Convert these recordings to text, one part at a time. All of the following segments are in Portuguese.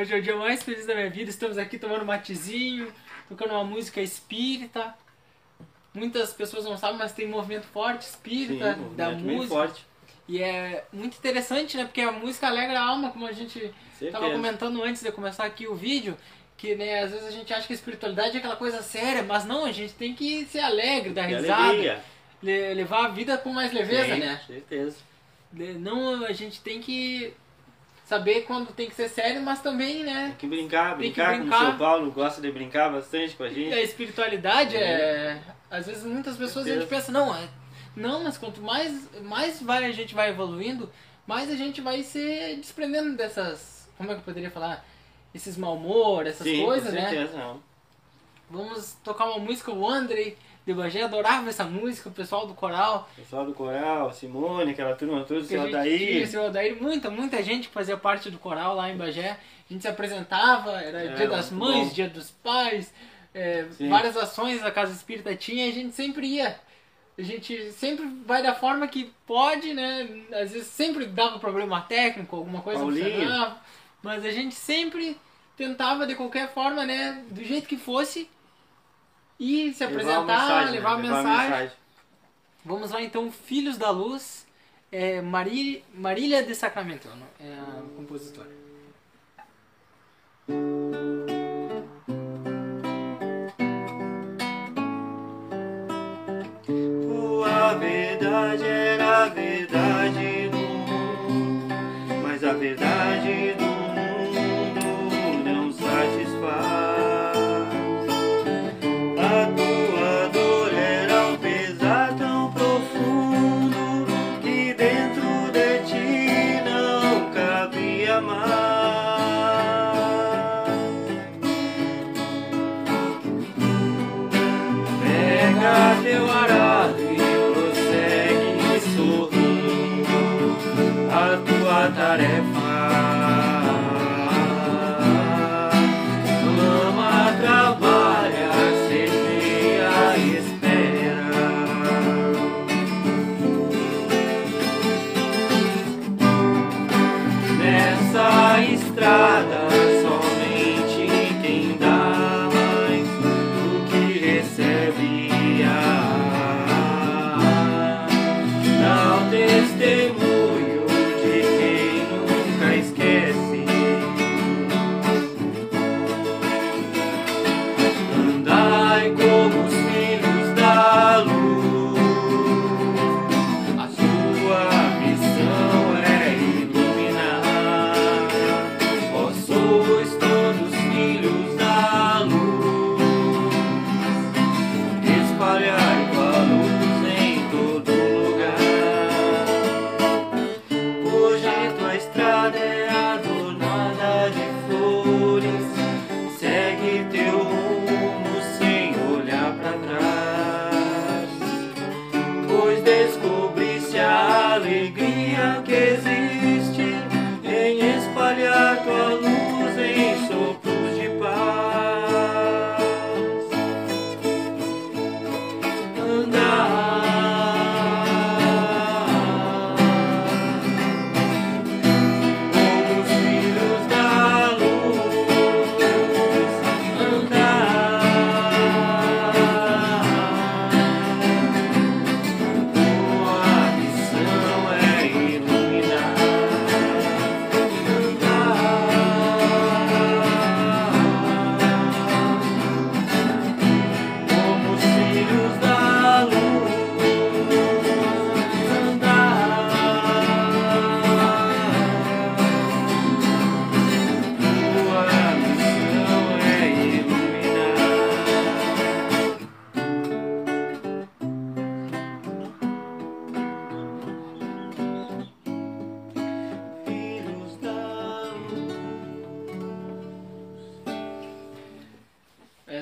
hoje é o dia mais feliz da minha vida. Estamos aqui tomando matezinho, tocando uma música espírita. Muitas pessoas não sabem, mas tem movimento forte espírita Sim, da música. forte. E é muito interessante, né? Porque a música alegra a alma, como a gente Certeza. tava comentando antes de começar aqui o vídeo. Que, né, às vezes a gente acha que a espiritualidade é aquela coisa séria, mas não, a gente tem que ser alegre, dar risada, le- levar a vida com mais leveza, Sim, né? Certeza. De- Não, a gente tem que saber quando tem que ser sério, mas também, né? Tem que brincar, Tem que brincar, brincar. como o São Paulo gosta de brincar bastante com a E gente. a espiritualidade é. Às vezes muitas pessoas a gente pensa, não, é, não, mas quanto mais, mais vai, a gente vai evoluindo, mais a gente vai se desprendendo dessas. Como é que eu poderia falar? Esses mau humor, essas Sim, coisas, com né? certeza, não. Vamos tocar uma música, o Andrei de Bagé adorava essa música, o pessoal do coral. Pessoal do coral, Simone, aquela turma toda, o seu Adair. o seu Odair, muita, muita gente fazia parte do coral lá em Bagé. A gente se apresentava, era É, dia das mães, bom. dia dos pais, é, várias ações a Casa Espírita tinha e a gente sempre ia. A gente sempre vai da forma que pode, né? Às vezes sempre dava problema técnico, alguma coisa Paulinho. funcionava. Mas a gente sempre tentava de qualquer forma, né? Do jeito que fosse. E se Levar apresentar, a mensagem, né? levar a Levar mensagem. Vamos lá então, Filhos da Luz, é Mari, Marília de Sacramento, é a compositora. A verdade era a verdade Pega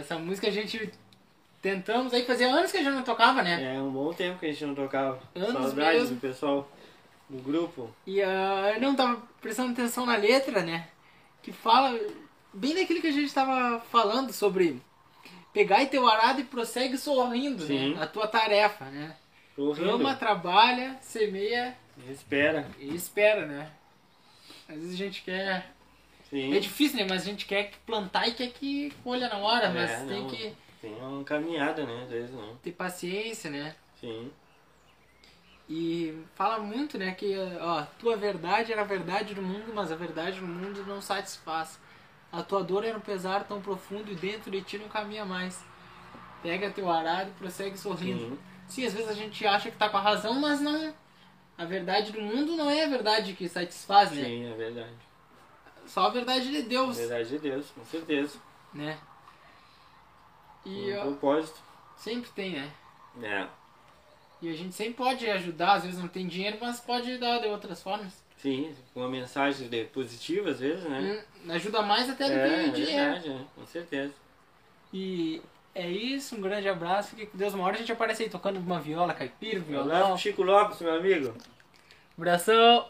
Essa música a gente tentamos aí, fazia anos que a gente não tocava, né? É um bom tempo que a gente não tocava. Anos Saudades mesmo. do pessoal do grupo. E ah, eu não tava prestando atenção na letra, né? Que fala bem daquilo que a gente tava falando sobre pegar teu arado e prossegue sorrindo, Sim. né? A tua tarefa, né? Sorrindo. Ama, trabalha, semeia Espera. e espera, né? Às vezes a gente quer Sim. É difícil, né? Mas a gente quer que plantar e quer que colha na hora, mas É, tem não. que Tem uma caminhada, né? Às vezes não. ter paciência, né? Sim. E fala muito, né, que ó, tua verdade era a verdade do mundo, mas a verdade do mundo não satisfaz. A tua dor era um pesar tão profundo e dentro de ti não caminha mais. Pega teu arado e prossegue sorrindo. Sim. Sim, às vezes a gente acha que tá com a razão, mas não. A verdade do mundo não é a verdade que satisfaz, né? Sim, é verdade. Só a verdade de Deus, Verdade de Deus, com certeza. né? E um ó, propósito. sempre tem, né? É. E a gente sempre pode ajudar, às vezes não tem dinheiro, mas pode dar de outras formas. Sim, com uma mensagem positiva às vezes, né? Hum, ajuda mais até do É, que é dinheiro. verdade, é, com certeza. E é isso, um grande abraço. Fique com Deus. Uma hora a gente aparece aí tocando uma viola caipira, um Um abraço violão. Chico Lopes, meu amigo. Abração!